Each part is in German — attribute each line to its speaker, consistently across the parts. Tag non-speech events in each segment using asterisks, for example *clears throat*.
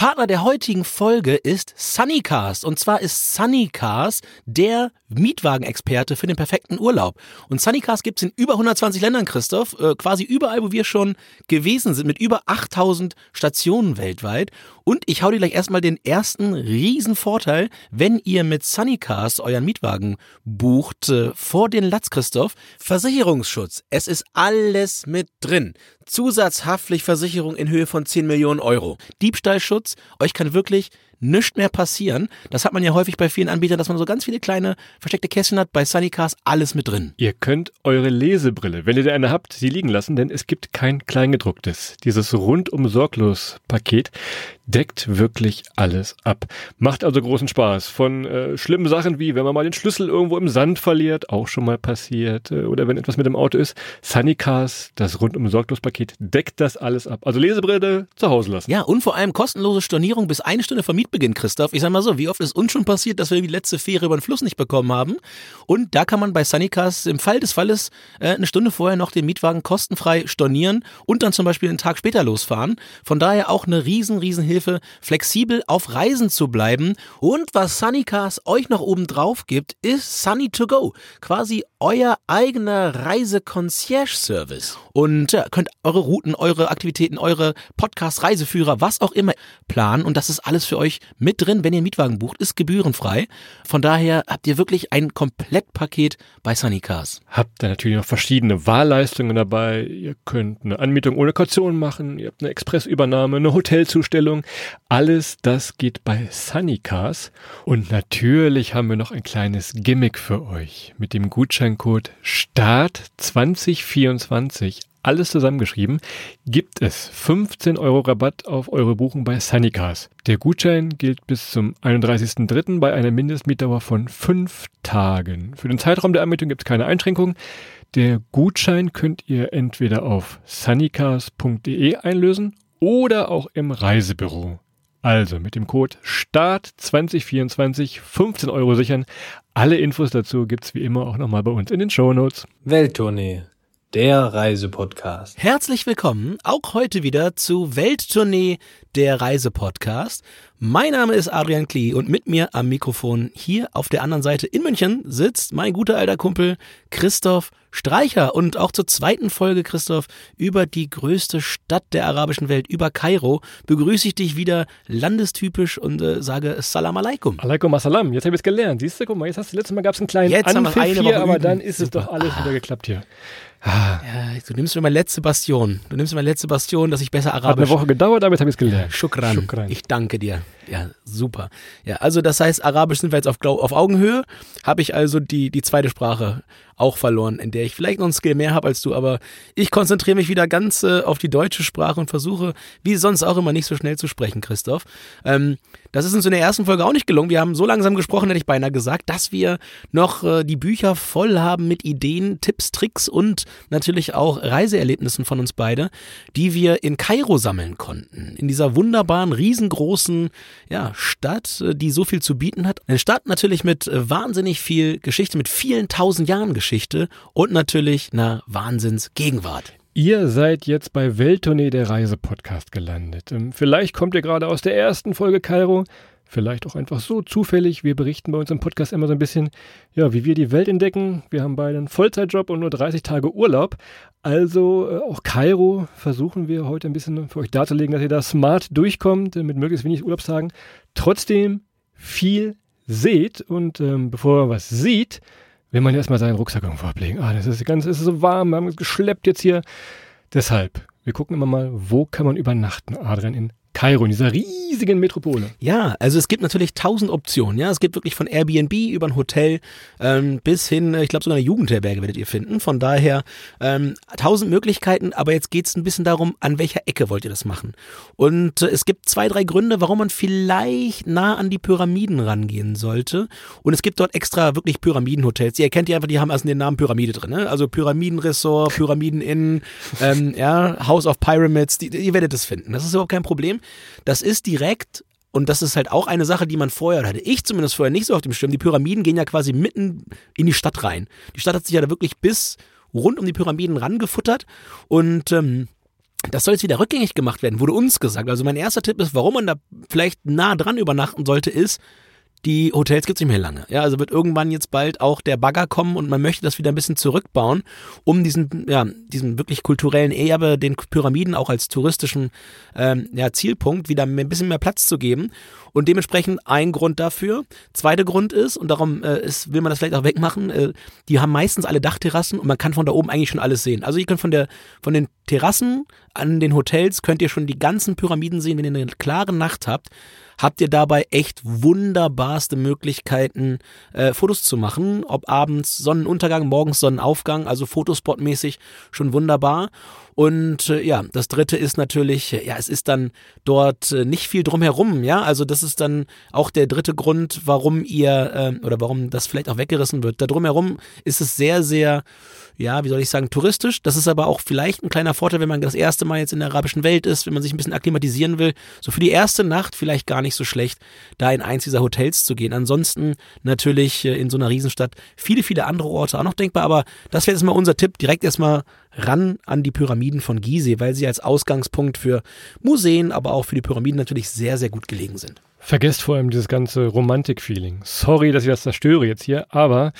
Speaker 1: Partner der heutigen Folge ist Sunnycars. Und zwar ist Sunnycars der Mietwagenexperte für den perfekten Urlaub. Und Sunnycars gibt's in über 120 Ländern, Christoph. Äh, quasi überall, wo wir schon gewesen sind, mit über 8000 Stationen weltweit. Und ich hau dir gleich erstmal den ersten riesen Vorteil, wenn ihr mit Sunnycars euren Mietwagen bucht, äh, vor den Latz, Christoph. Versicherungsschutz. Es ist alles mit drin. Zusatzhaftpflichtversicherung in Höhe von 10 Millionen Euro. Diebstahlschutz. Euch kann wirklich nichts mehr passieren. Das hat man ja häufig bei vielen Anbietern, dass man so ganz viele kleine versteckte Kästchen hat. Bei Sunnycars alles mit drin.
Speaker 2: Ihr könnt eure Lesebrille, wenn ihr da eine habt, sie liegen lassen, denn es gibt kein Kleingedrucktes. Dieses rundum sorglos Paket deckt wirklich alles ab. Macht also großen Spaß. Von äh, schlimmen Sachen wie, wenn man mal den Schlüssel irgendwo im Sand verliert, auch schon mal passiert, äh, oder wenn etwas mit dem Auto ist. Sunnycars, das rundum sorglos Paket, deckt das alles ab. Also Lesebrille zu Hause lassen.
Speaker 1: Ja, und vor allem kostenlose Stornierung bis eine Stunde vor Mietbeginn, Christoph. Ich sag mal so, wie oft ist uns schon passiert, dass wir die letzte Fähre über den Fluss nicht bekommen haben? Und da kann man bei Sunnycars im Fall des Falles äh, eine Stunde vorher noch den Mietwagen kostenfrei stornieren und dann zum Beispiel einen Tag später losfahren. Von daher auch eine riesen, riesen Hilfe, flexibel auf Reisen zu bleiben. Und was Sunnycars euch noch oben drauf gibt, ist Sunny to Go. Quasi euer eigener Reise-Concierge-Service. Und ja, könnt eure Routen, eure Aktivitäten, eure Podcast, Reiseführer, was auch immer planen. Und das ist alles für euch mit drin, wenn ihr einen Mietwagen bucht, ist gebührenfrei. Von daher habt ihr wirklich ein Komplettpaket bei Sunnycars.
Speaker 2: Habt ihr natürlich noch verschiedene Wahlleistungen dabei. Ihr könnt eine Anmietung ohne Kaution machen. Ihr habt eine Expressübernahme, eine Hotelzustellung. Alles das geht bei Sunnycars. Und natürlich haben wir noch ein kleines Gimmick für euch. Mit dem Gutscheincode START 2024 alles zusammengeschrieben, gibt es 15 Euro Rabatt auf eure Buchung bei Sunnycars. Der Gutschein gilt bis zum 31.03. bei einer Mindestmietdauer von fünf Tagen. Für den Zeitraum der Anmietung gibt es keine Einschränkungen. Der Gutschein könnt ihr entweder auf sunnycars.de einlösen oder auch im Reisebüro. Also mit dem Code START 2024 15 Euro sichern. Alle Infos dazu gibt's wie immer auch nochmal bei uns in den Show Notes.
Speaker 3: Welttournee, der Reisepodcast.
Speaker 1: Herzlich willkommen auch heute wieder zu Welttournee, der Reisepodcast. Mein Name ist Adrian Klee und mit mir am Mikrofon hier auf der anderen Seite in München sitzt mein guter alter Kumpel Christoph Streicher und auch zur zweiten Folge, Christoph, über die größte Stadt der arabischen Welt, über Kairo, begrüße ich dich wieder landestypisch und äh, sage Salam alaikum.
Speaker 2: Alaikum assalam. Jetzt habe ich es gelernt. Siehst du, guck mal, jetzt hast du letztes Mal gab es einen kleinen
Speaker 1: Jetzt haben wir
Speaker 2: Anpfiff
Speaker 1: eine
Speaker 2: hier,
Speaker 1: Woche
Speaker 2: aber
Speaker 1: üben.
Speaker 2: dann ist es
Speaker 1: Super.
Speaker 2: doch alles wieder geklappt hier.
Speaker 1: Ja, du nimmst mir meine letzte Bastion. Du nimmst mir meine letzte Bastion, dass ich besser
Speaker 2: Hat
Speaker 1: Arabisch
Speaker 2: eine Woche gedauert, aber jetzt habe ich es gelernt.
Speaker 1: Schukran.
Speaker 2: Schukran.
Speaker 1: Ich danke dir. Ja, super. Ja, also das heißt, Arabisch sind wir jetzt auf, auf Augenhöhe. Habe ich also die, die zweite Sprache auch verloren, in der ich vielleicht noch einen Skill mehr habe als du, aber ich konzentriere mich wieder ganz äh, auf die deutsche Sprache und versuche, wie sonst auch immer, nicht so schnell zu sprechen, Christoph. Ähm, das ist uns in der ersten Folge auch nicht gelungen. Wir haben so langsam gesprochen, hätte ich beinahe gesagt, dass wir noch äh, die Bücher voll haben mit Ideen, Tipps, Tricks und natürlich auch Reiseerlebnissen von uns beide, die wir in Kairo sammeln konnten. In dieser wunderbaren, riesengroßen ja, Stadt, äh, die so viel zu bieten hat. Eine Stadt natürlich mit äh, wahnsinnig viel Geschichte, mit vielen tausend Jahren Geschichte und natürlich einer Wahnsinnsgegenwart.
Speaker 2: Ihr seid jetzt bei Welttournee der Reisepodcast gelandet. Ähm, Vielleicht kommt ihr gerade aus der ersten Folge Kairo, vielleicht auch einfach so zufällig. Wir berichten bei uns im Podcast immer so ein bisschen, ja, wie wir die Welt entdecken. Wir haben beide einen Vollzeitjob und nur 30 Tage Urlaub. Also äh, auch Kairo versuchen wir heute ein bisschen für euch darzulegen, dass ihr da smart durchkommt, äh, mit möglichst wenig Urlaubstagen. Trotzdem viel seht und ähm, bevor man was sieht, will man erstmal seinen Rucksack irgendwo ablegen. Ah, das ist ganz, es ist so warm, wir haben es geschleppt jetzt hier. Deshalb, wir gucken immer mal, wo kann man übernachten, Adrian, in Kairo, in dieser riesigen Metropole.
Speaker 1: Ja, also es gibt natürlich tausend Optionen. Ja, es gibt wirklich von Airbnb über ein Hotel ähm, bis hin, äh, ich glaube sogar eine Jugendherberge werdet ihr finden. Von daher ähm, tausend Möglichkeiten. Aber jetzt geht es ein bisschen darum, an welcher Ecke wollt ihr das machen? Und äh, es gibt zwei, drei Gründe, warum man vielleicht nah an die Pyramiden rangehen sollte. Und es gibt dort extra wirklich Pyramidenhotels. Ihr kennt die einfach, die haben also den Namen Pyramide drin. Ne? Also Pyramidenresort, Pyramiden Inn, ähm, ja, House of Pyramids. Die, ihr werdet es finden. Das ist überhaupt kein Problem. Das ist direkt und das ist halt auch eine Sache, die man vorher, hatte ich zumindest vorher nicht so auf dem Schirm, die Pyramiden gehen ja quasi mitten in die Stadt rein. Die Stadt hat sich ja da wirklich bis rund um die Pyramiden rangefuttert und ähm, das soll jetzt wieder rückgängig gemacht werden, wurde uns gesagt. Also mein erster Tipp ist, warum man da vielleicht nah dran übernachten sollte, ist, die Hotels gibt's nicht mehr lange. Ja, also wird irgendwann jetzt bald auch der Bagger kommen und man möchte das wieder ein bisschen zurückbauen, um diesen, ja, diesen wirklich kulturellen Erbe, den Pyramiden auch als touristischen ähm, ja, Zielpunkt wieder ein bisschen mehr Platz zu geben. Und dementsprechend ein Grund dafür. Zweiter Grund ist, und darum äh, ist, will man das vielleicht auch wegmachen, äh, die haben meistens alle Dachterrassen und man kann von da oben eigentlich schon alles sehen. Also ihr könnt von der von den Terrassen an den Hotels könnt ihr schon die ganzen Pyramiden sehen, wenn ihr eine klare Nacht habt habt ihr dabei echt wunderbarste Möglichkeiten, äh, Fotos zu machen. Ob abends Sonnenuntergang, morgens Sonnenaufgang, also fotospotmäßig schon wunderbar. Und äh, ja, das dritte ist natürlich, ja, es ist dann dort äh, nicht viel drumherum, ja. Also das ist dann auch der dritte Grund, warum ihr äh, oder warum das vielleicht auch weggerissen wird. Da drumherum ist es sehr, sehr ja, wie soll ich sagen, touristisch. Das ist aber auch vielleicht ein kleiner Vorteil, wenn man das erste Mal jetzt in der arabischen Welt ist, wenn man sich ein bisschen akklimatisieren will. So für die erste Nacht vielleicht gar nicht so schlecht, da in eins dieser Hotels zu gehen. Ansonsten natürlich äh, in so einer Riesenstadt viele, viele andere Orte auch noch denkbar. Aber das wäre jetzt mal unser Tipp. Direkt erstmal ran an die Pyramiden von Gizeh, weil sie als Ausgangspunkt für Museen, aber auch für die Pyramiden natürlich sehr, sehr gut gelegen sind.
Speaker 2: Vergesst vor allem dieses ganze Romantik-Feeling. Sorry, dass ich das zerstöre jetzt hier, aber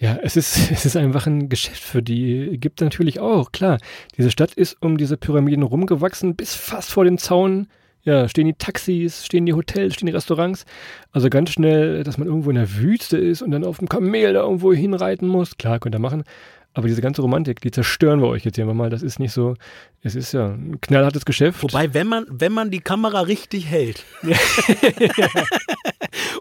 Speaker 2: ja, es ist, *laughs* es ist einfach ein Geschäft für die Ägypter natürlich auch, klar. Diese Stadt ist um diese Pyramiden rumgewachsen, bis fast vor den Zaun. Ja, stehen die Taxis, stehen die Hotels, stehen die Restaurants. Also ganz schnell, dass man irgendwo in der Wüste ist und dann auf dem Kamel da irgendwo hinreiten muss. Klar, könnt ihr machen. Aber diese ganze Romantik, die zerstören wir euch jetzt hier mal. Das ist nicht so, es ist ja ein knallhartes Geschäft.
Speaker 1: Wobei, wenn man, wenn man die Kamera richtig hält *laughs*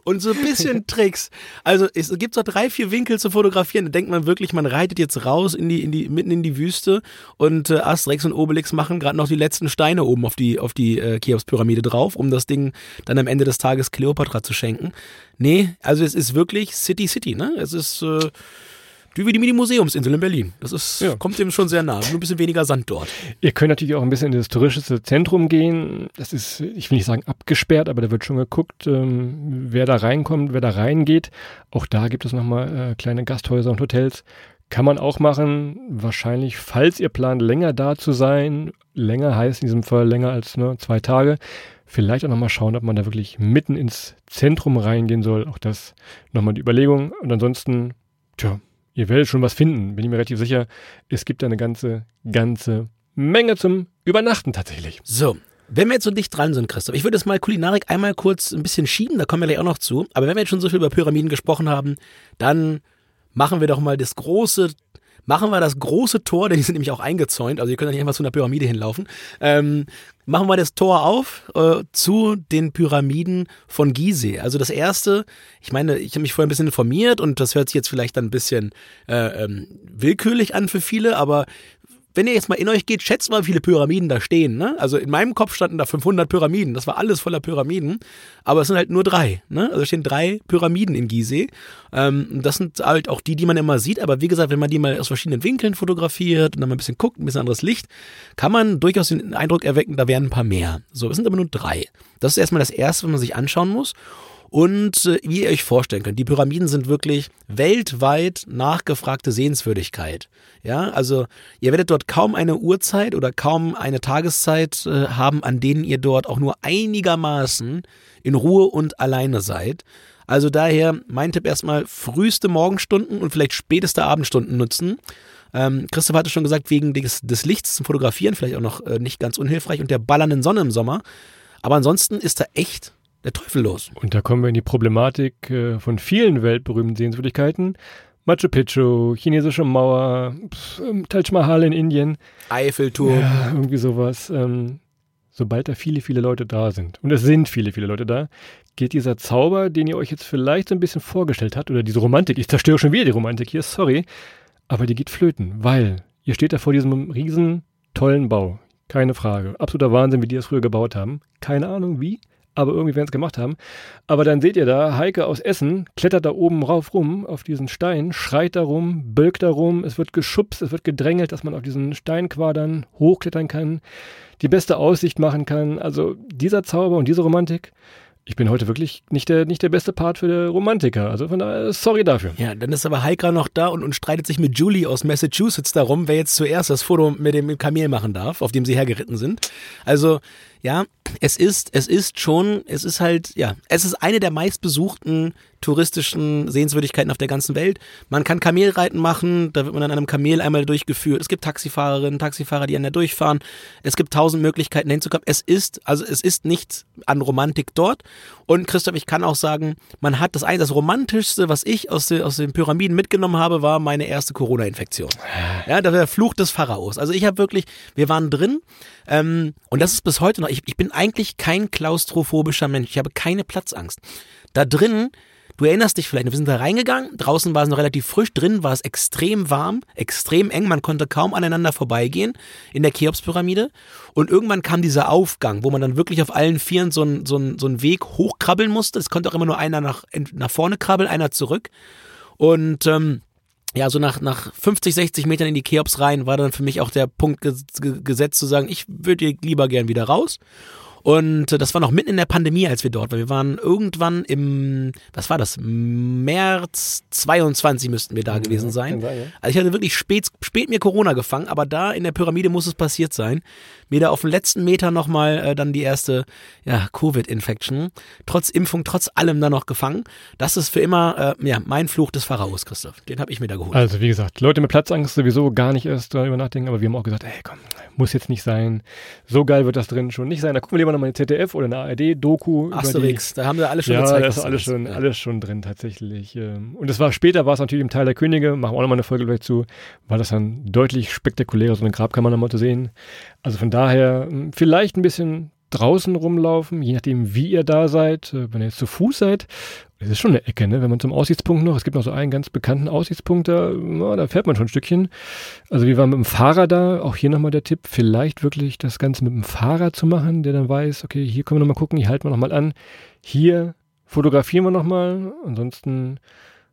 Speaker 1: und so ein bisschen Tricks, also es gibt so drei, vier Winkel zu fotografieren, da denkt man wirklich, man reitet jetzt raus in die, in die, mitten in die Wüste und äh, Asterix und Obelix machen gerade noch die letzten Steine oben auf die, auf die äh, Cheops-Pyramide drauf, um das Ding dann am Ende des Tages Cleopatra zu schenken. Nee, also es ist wirklich City City, ne? Es ist, äh, wie die Mini-Museumsinsel in Berlin. Das ist, ja. kommt dem schon sehr nah. Nur ein bisschen weniger Sand dort.
Speaker 2: Ihr könnt natürlich auch ein bisschen in das touristische Zentrum gehen. Das ist, ich will nicht sagen abgesperrt, aber da wird schon geguckt, ähm, wer da reinkommt, wer da reingeht. Auch da gibt es nochmal äh, kleine Gasthäuser und Hotels. Kann man auch machen. Wahrscheinlich, falls ihr plant, länger da zu sein. Länger heißt in diesem Fall länger als ne, zwei Tage. Vielleicht auch nochmal schauen, ob man da wirklich mitten ins Zentrum reingehen soll. Auch das nochmal die Überlegung. Und ansonsten, tja, Ihr werdet schon was finden, bin ich mir relativ sicher. Es gibt da eine ganze, ganze Menge zum Übernachten tatsächlich.
Speaker 1: So, wenn wir jetzt so dicht dran sind, Christoph, ich würde jetzt mal Kulinarik einmal kurz ein bisschen schieben, da kommen wir gleich auch noch zu. Aber wenn wir jetzt schon so viel über Pyramiden gesprochen haben, dann machen wir doch mal das große machen wir das große Tor, denn die sind nämlich auch eingezäunt, also ihr könnt ja nicht einfach zu einer Pyramide hinlaufen. Ähm, machen wir das Tor auf äh, zu den Pyramiden von Gizeh. Also das erste, ich meine, ich habe mich vorher ein bisschen informiert und das hört sich jetzt vielleicht dann ein bisschen äh, ähm, willkürlich an für viele, aber wenn ihr jetzt mal in euch geht, schätzt mal, wie viele Pyramiden da stehen. Ne? Also in meinem Kopf standen da 500 Pyramiden. Das war alles voller Pyramiden. Aber es sind halt nur drei. Ne? Also stehen drei Pyramiden in Gizeh. Ähm, das sind halt auch die, die man immer sieht. Aber wie gesagt, wenn man die mal aus verschiedenen Winkeln fotografiert und dann mal ein bisschen guckt, ein bisschen anderes Licht, kann man durchaus den Eindruck erwecken, da wären ein paar mehr. So, es sind aber nur drei. Das ist erstmal das Erste, was man sich anschauen muss. Und äh, wie ihr euch vorstellen könnt, die Pyramiden sind wirklich weltweit nachgefragte Sehenswürdigkeit. Ja, also ihr werdet dort kaum eine Uhrzeit oder kaum eine Tageszeit äh, haben, an denen ihr dort auch nur einigermaßen in Ruhe und alleine seid. Also daher mein Tipp erstmal früheste Morgenstunden und vielleicht späteste Abendstunden nutzen. Ähm, Christoph hatte schon gesagt, wegen des, des Lichts zum Fotografieren vielleicht auch noch äh, nicht ganz unhilfreich und der ballernden Sonne im Sommer. Aber ansonsten ist da echt der Teufel los.
Speaker 2: Und da kommen wir in die Problematik äh, von vielen weltberühmten Sehenswürdigkeiten. Machu Picchu, chinesische Mauer, ähm, Taj Mahal in Indien.
Speaker 1: Eiffelturm.
Speaker 2: Ja, irgendwie sowas. Ähm, sobald da viele, viele Leute da sind, und es sind viele, viele Leute da, geht dieser Zauber, den ihr euch jetzt vielleicht so ein bisschen vorgestellt habt, oder diese Romantik, ich zerstöre schon wieder die Romantik hier, sorry, aber die geht flöten, weil ihr steht da vor diesem riesen tollen Bau. Keine Frage. Absoluter Wahnsinn, wie die das früher gebaut haben. Keine Ahnung wie, aber irgendwie werden es gemacht haben. Aber dann seht ihr da, Heike aus Essen klettert da oben rauf rum auf diesen Stein, schreit da rum, bölkt da rum, es wird geschubst, es wird gedrängelt, dass man auf diesen Steinquadern hochklettern kann, die beste Aussicht machen kann. Also dieser Zauber und diese Romantik, ich bin heute wirklich nicht der, nicht der beste Part für den Romantiker. Also von daher, sorry dafür.
Speaker 1: Ja, dann ist aber Heika noch da und, und streitet sich mit Julie aus Massachusetts darum, wer jetzt zuerst das Foto mit dem Kamel machen darf, auf dem sie hergeritten sind. Also, ja, es ist, es ist schon, es ist halt, ja, es ist eine der meistbesuchten touristischen Sehenswürdigkeiten auf der ganzen Welt. Man kann Kamelreiten machen, da wird man an einem Kamel einmal durchgeführt. Es gibt Taxifahrerinnen, Taxifahrer, die an der durchfahren. Es gibt tausend Möglichkeiten hinzukommen. Es ist, also es ist nichts an Romantik dort. Und Christoph, ich kann auch sagen, man hat das eine, das romantischste, was ich aus, den, aus den Pyramiden mitgenommen habe, war meine erste Corona-Infektion. Ja, das war der Fluch des Pharaos. Also ich habe wirklich, wir waren drin ähm, und das ist bis heute noch, ich, ich bin eigentlich kein klaustrophobischer Mensch. Ich habe keine Platzangst. Da drin Du erinnerst dich vielleicht, wir sind da reingegangen, draußen war es noch relativ frisch, drin war es extrem warm, extrem eng, man konnte kaum aneinander vorbeigehen in der Cheops-Pyramide. Und irgendwann kam dieser Aufgang, wo man dann wirklich auf allen Vieren so einen so so einen Weg hochkrabbeln musste. Es konnte auch immer nur einer nach, nach vorne krabbeln, einer zurück. Und ähm, ja, so nach, nach 50, 60 Metern in die Cheops rein war dann für mich auch der Punkt gesetzt zu sagen, ich würde lieber gern wieder raus. Und äh, das war noch mitten in der Pandemie, als wir dort waren. Wir waren irgendwann im, was war das? März 22 müssten wir da ja, gewesen sein. sein ja. Also ich hatte wirklich spät, spät mir Corona gefangen, aber da in der Pyramide muss es passiert sein. Mir da auf dem letzten Meter nochmal äh, dann die erste ja, Covid-Infection. Trotz Impfung, trotz allem da noch gefangen. Das ist für immer äh, ja, mein Fluch des Pharaos, Christoph. Den habe ich mir da geholt.
Speaker 2: Also wie gesagt, Leute mit Platzangst sowieso gar nicht erst darüber nachdenken, aber wir haben auch gesagt, ey komm, muss jetzt nicht sein. So geil wird das drin schon nicht sein. Da gucken wir lieber nochmal eine ZDF oder eine ARD-Doku.
Speaker 1: Asterix, da haben sie alles schon
Speaker 2: ja,
Speaker 1: gezeigt.
Speaker 2: Ja, da ist alles schon, ja. alles schon drin tatsächlich. Ähm. Und es war später, war es natürlich im Teil der Könige, machen wir auch nochmal eine Folge gleich zu, war das dann deutlich spektakulärer, so eine Grabkammer nochmal zu sehen. Also von daher hm, vielleicht ein bisschen draußen rumlaufen, je nachdem, wie ihr da seid. Äh, wenn ihr jetzt zu Fuß seid, das ist schon eine Ecke, ne? Wenn man zum Aussichtspunkt noch, es gibt noch so einen ganz bekannten Aussichtspunkt, da, na, da fährt man schon ein Stückchen. Also wir waren mit dem Fahrer da, auch hier nochmal der Tipp, vielleicht wirklich das Ganze mit dem Fahrer zu machen, der dann weiß, okay, hier können wir nochmal gucken, hier halten wir nochmal an, hier fotografieren wir nochmal, ansonsten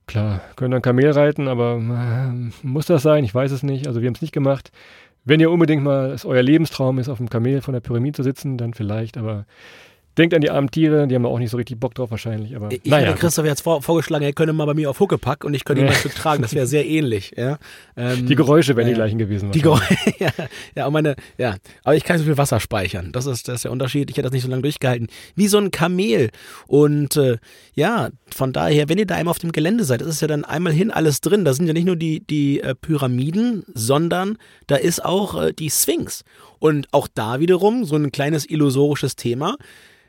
Speaker 2: Klar, können dann Kamel reiten, aber äh, muss das sein? Ich weiß es nicht. Also wir haben es nicht gemacht. Wenn ihr unbedingt mal, es euer Lebenstraum ist, auf dem Kamel von der Pyramide zu sitzen, dann vielleicht, aber Denkt an die armen Tiere, die haben auch nicht so richtig Bock drauf wahrscheinlich. Aber,
Speaker 1: ich naja, hätte Christoph jetzt vor, vorgeschlagen, er könnte mal bei mir auf Huckepack und ich könnte ihn mal Stück tragen. Das wäre sehr ähnlich. Ja?
Speaker 2: Ähm, die Geräusche wären äh, die gleichen gewesen.
Speaker 1: Die Geräusche, *laughs* ja, ja, meine, ja. Aber ich kann so viel Wasser speichern. Das ist, das ist der Unterschied. Ich hätte das nicht so lange durchgehalten. Wie so ein Kamel. Und äh, ja, von daher, wenn ihr da einmal auf dem Gelände seid, ist es ja dann einmal hin alles drin. Da sind ja nicht nur die, die äh, Pyramiden, sondern da ist auch äh, die Sphinx. Und auch da wiederum so ein kleines illusorisches Thema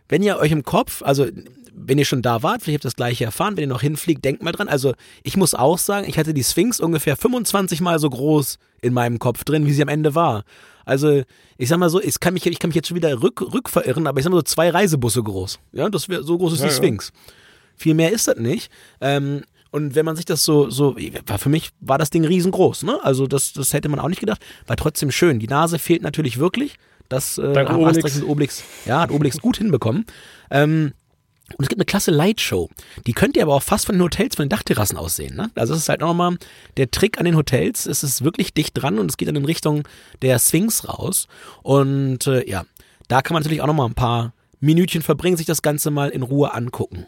Speaker 1: wenn ihr euch im Kopf, also wenn ihr schon da wart, vielleicht habt ihr das gleiche erfahren, wenn ihr noch hinfliegt, denkt mal dran. Also ich muss auch sagen, ich hatte die Sphinx ungefähr 25 Mal so groß in meinem Kopf drin, wie sie am Ende war. Also ich sag mal so, ich kann mich, ich kann mich jetzt schon wieder rück, rückverirren, aber ich sag mal so zwei Reisebusse groß. Ja, das wäre so groß ist ja, die Sphinx. Ja. Viel mehr ist das nicht. Ähm, und wenn man sich das so, so, für mich war das Ding riesengroß, ne? Also das, das hätte man auch nicht gedacht. War trotzdem schön. Die Nase fehlt natürlich wirklich. Das äh,
Speaker 2: hat Obelix.
Speaker 1: Obelix, ja, hat Obelix gut hinbekommen. Ähm, und es gibt eine klasse Lightshow. Die könnt ihr aber auch fast von den Hotels, von den Dachterrassen aussehen. Ne? Also es ist halt nochmal der Trick an den Hotels. Es ist wirklich dicht dran und es geht dann in Richtung der Sphinx raus. Und äh, ja, da kann man natürlich auch nochmal ein paar Minütchen verbringen, sich das Ganze mal in Ruhe angucken.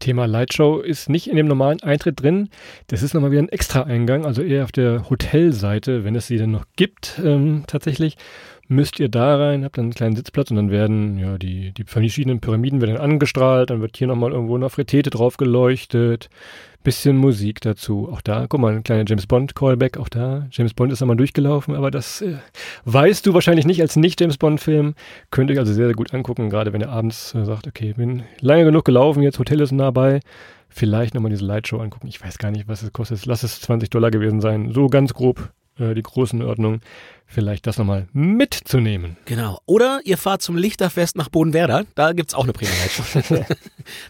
Speaker 2: Thema Lightshow ist nicht in dem normalen Eintritt drin. Das ist nochmal wieder ein Extra-Eingang, also eher auf der Hotelseite, wenn es sie denn noch gibt, ähm, tatsächlich müsst ihr da rein, habt dann einen kleinen Sitzplatz und dann werden ja die, die verschiedenen Pyramiden werden angestrahlt, dann wird hier nochmal irgendwo eine Fretete drauf geleuchtet, bisschen Musik dazu. Auch da, guck mal, ein kleiner James Bond Callback, auch da. James Bond ist nochmal durchgelaufen, aber das äh, weißt du wahrscheinlich nicht als nicht James Bond Film. Könnt euch also sehr, sehr gut angucken, gerade wenn ihr abends äh, sagt, okay, bin lange genug gelaufen, jetzt Hotel ist nah bei. Vielleicht nochmal diese Lightshow angucken. Ich weiß gar nicht, was es kostet. Lass es 20 Dollar gewesen sein. So ganz grob äh, die Größenordnung vielleicht das nochmal mitzunehmen.
Speaker 1: Genau. Oder ihr fahrt zum Lichterfest nach Bodenwerder. Da gibt es auch eine Premierheit. *laughs*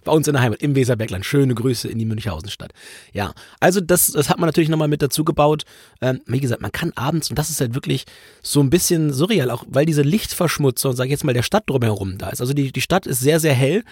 Speaker 1: Bei uns in der Heimat, im Weserbergland. Schöne Grüße in die Münchhausenstadt. Ja, also das, das hat man natürlich nochmal mit dazu gebaut. Ähm, wie gesagt, man kann abends, und das ist halt wirklich so ein bisschen surreal, auch weil diese Lichtverschmutzung, sag ich jetzt mal, der Stadt drumherum da ist. Also die, die Stadt ist sehr, sehr hell.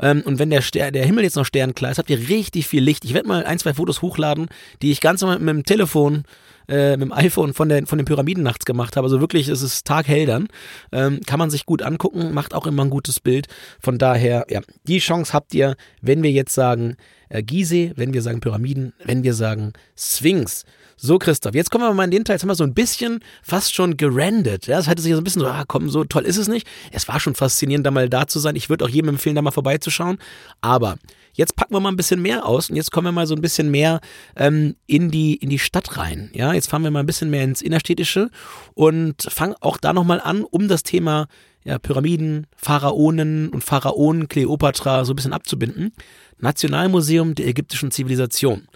Speaker 1: Ähm, und wenn der, Ster der Himmel jetzt noch sternklar ist, habt ihr richtig viel Licht. Ich werde mal ein, zwei Fotos hochladen, die ich ganz normal mit dem Telefon äh, mit dem iPhone von, der, von den Pyramiden nachts gemacht habe. Also wirklich, es ist taghell dann. Ähm, kann man sich gut angucken, macht auch immer ein gutes Bild. Von daher, ja, die Chance habt ihr, wenn wir jetzt sagen äh, Gizeh, wenn wir sagen Pyramiden, wenn wir sagen Sphinx. So, Christoph, jetzt kommen wir mal in den Teil, jetzt haben wir so ein bisschen fast schon gerandet. Ja, es hatte sich so ein bisschen so, ah, komm, so toll ist es nicht. Es war schon faszinierend, da mal da zu sein. Ich würde auch jedem empfehlen, da mal vorbeizuschauen. Aber jetzt packen wir mal ein bisschen mehr aus und jetzt kommen wir mal so ein bisschen mehr ähm, in, die, in die Stadt rein. Ja, jetzt fahren wir mal ein bisschen mehr ins Innerstädtische und fangen auch da nochmal an, um das Thema ja, Pyramiden, Pharaonen und Pharaonen, Kleopatra so ein bisschen abzubinden. Nationalmuseum der ägyptischen Zivilisation.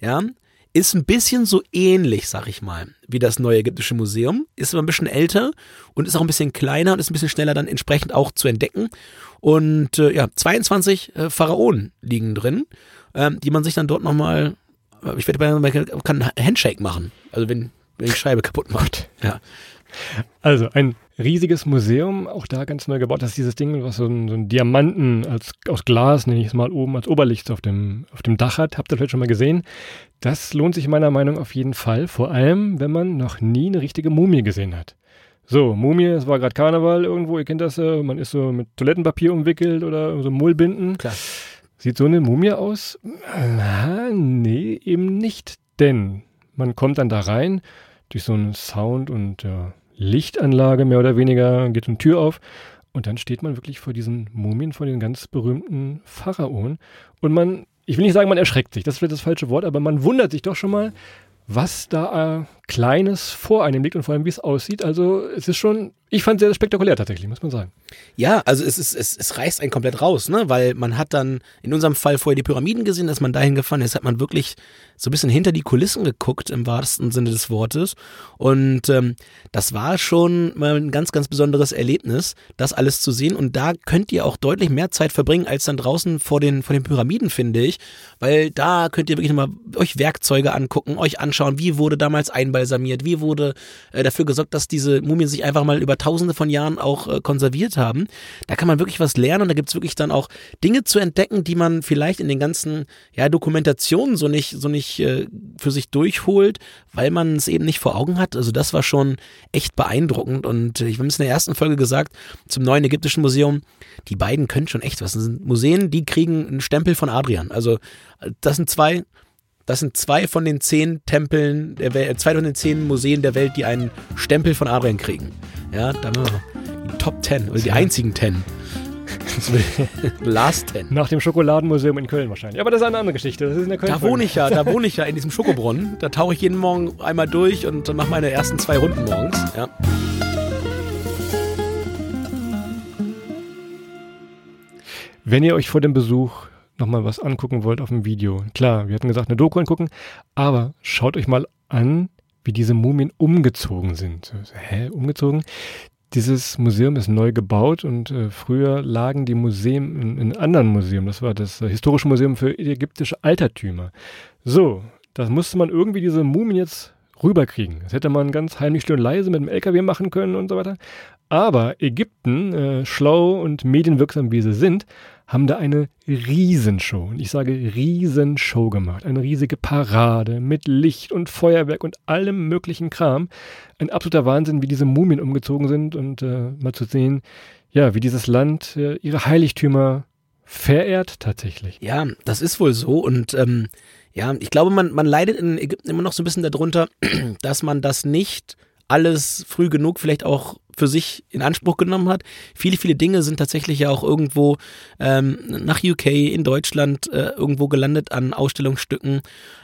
Speaker 1: Ja, ist ein bisschen so ähnlich, sag ich mal, wie das neue ägyptische Museum. Ist aber ein bisschen älter und ist auch ein bisschen kleiner und ist ein bisschen schneller dann entsprechend auch zu entdecken. Und äh, ja, 22 äh, Pharaonen liegen drin, äh, die man sich dann dort nochmal, äh, ich werde bei kann einen Handshake machen. Also wenn, wenn die Scheibe kaputt macht. Ja.
Speaker 2: Also ein riesiges Museum, auch da ganz neu gebaut. Das ist dieses Ding, was so ein, so ein Diamanten als, aus Glas, nenne ich es mal, oben als Oberlicht auf dem, auf dem Dach hat. Habt ihr vielleicht schon mal gesehen. Das lohnt sich meiner Meinung nach auf jeden Fall. Vor allem, wenn man noch nie eine richtige Mumie gesehen hat. So, Mumie, es war gerade Karneval irgendwo, ihr kennt das, äh, man ist so mit Toilettenpapier umwickelt oder so Mullbinden.
Speaker 1: Klar.
Speaker 2: Sieht so eine Mumie aus? Na, nee, eben nicht. Denn man kommt dann da rein durch so einen Sound und äh, Lichtanlage mehr oder weniger, geht eine Tür auf und dann steht man wirklich vor diesen Mumien, vor den ganz berühmten Pharaonen und man, ich will nicht sagen, man erschreckt sich, das ist vielleicht das falsche Wort, aber man wundert sich doch schon mal, was da äh, Kleines vor einem liegt und vor allem, wie es aussieht. Also es ist schon, ich fand es sehr spektakulär tatsächlich, muss man sagen.
Speaker 1: Ja, also es ist, es, es reißt einen komplett raus, ne? Weil man hat dann in unserem Fall vorher die Pyramiden gesehen, dass man dahin gefahren ist, hat man wirklich so ein bisschen hinter die Kulissen geguckt, im wahrsten Sinne des Wortes. Und ähm, das war schon mal ein ganz, ganz besonderes Erlebnis, das alles zu sehen. Und da könnt ihr auch deutlich mehr Zeit verbringen, als dann draußen vor den, vor den Pyramiden, finde ich. Weil da könnt ihr wirklich nochmal euch Werkzeuge angucken, euch anschauen, wie wurde damals einbalsamiert, wie wurde äh, dafür gesorgt, dass diese Mumien sich einfach mal über tausende von Jahren auch äh, konserviert haben. Da kann man wirklich was lernen und da gibt's wirklich dann auch Dinge zu entdecken, die man vielleicht in den ganzen ja, Dokumentationen so nicht, so nicht äh, für sich durchholt, weil man es eben nicht vor Augen hat. Also das war schon echt beeindruckend und ich habe es in der ersten Folge gesagt, zum neuen ägyptischen Museum, die beiden können schon echt was. Das sind Museen, die kriegen einen Stempel von Adrian. Also das sind zwei das sind zwei von den zehn Tempeln der Welt, zwei von den zehn Museen der Welt, die einen Stempel von Adrian kriegen. Ja, da haben wir die Top Ten oder die einzigen Ten. *laughs* Last Ten.
Speaker 2: Nach dem Schokoladenmuseum in Köln wahrscheinlich. Aber das ist eine andere Geschichte. Das ist in der Köln
Speaker 1: da wohne ich ja, da *laughs* wohne ich ja in diesem Schokobrunnen. Da tauche ich jeden Morgen einmal durch und mache meine ersten zwei Runden morgens. Ja.
Speaker 2: Wenn ihr euch vor dem Besuch nochmal was angucken wollt auf dem Video, klar, wir hatten gesagt, eine Doku angucken, aber schaut euch mal an, wie diese Mumien umgezogen sind. Hä, umgezogen? Dieses Museum ist neu gebaut und äh, früher lagen die Museen in, in anderen Museum. Das war das äh, Historische Museum für ägyptische Altertümer. So, das musste man irgendwie diese Mumien jetzt rüberkriegen. Das hätte man ganz heimlich und leise mit dem LKW machen können und so weiter. Aber Ägypten, äh, schlau und medienwirksam wie sie sind, haben da eine Riesenshow, und ich sage Riesenshow gemacht. Eine riesige Parade mit Licht und Feuerwerk und allem möglichen Kram. Ein absoluter Wahnsinn, wie diese Mumien umgezogen sind und äh, mal zu sehen, ja, wie dieses Land äh, ihre Heiligtümer verehrt tatsächlich.
Speaker 1: Ja, das ist wohl so und ähm, ja, ich glaube, man, man leidet in Ägypten immer noch so ein bisschen darunter, *clears throat* dass man das nicht alles früh genug vielleicht auch für sich in Anspruch genommen hat. Viele, viele Dinge sind tatsächlich ja auch irgendwo ähm, nach UK, in Deutschland äh, irgendwo gelandet an Ausstellungsstücken.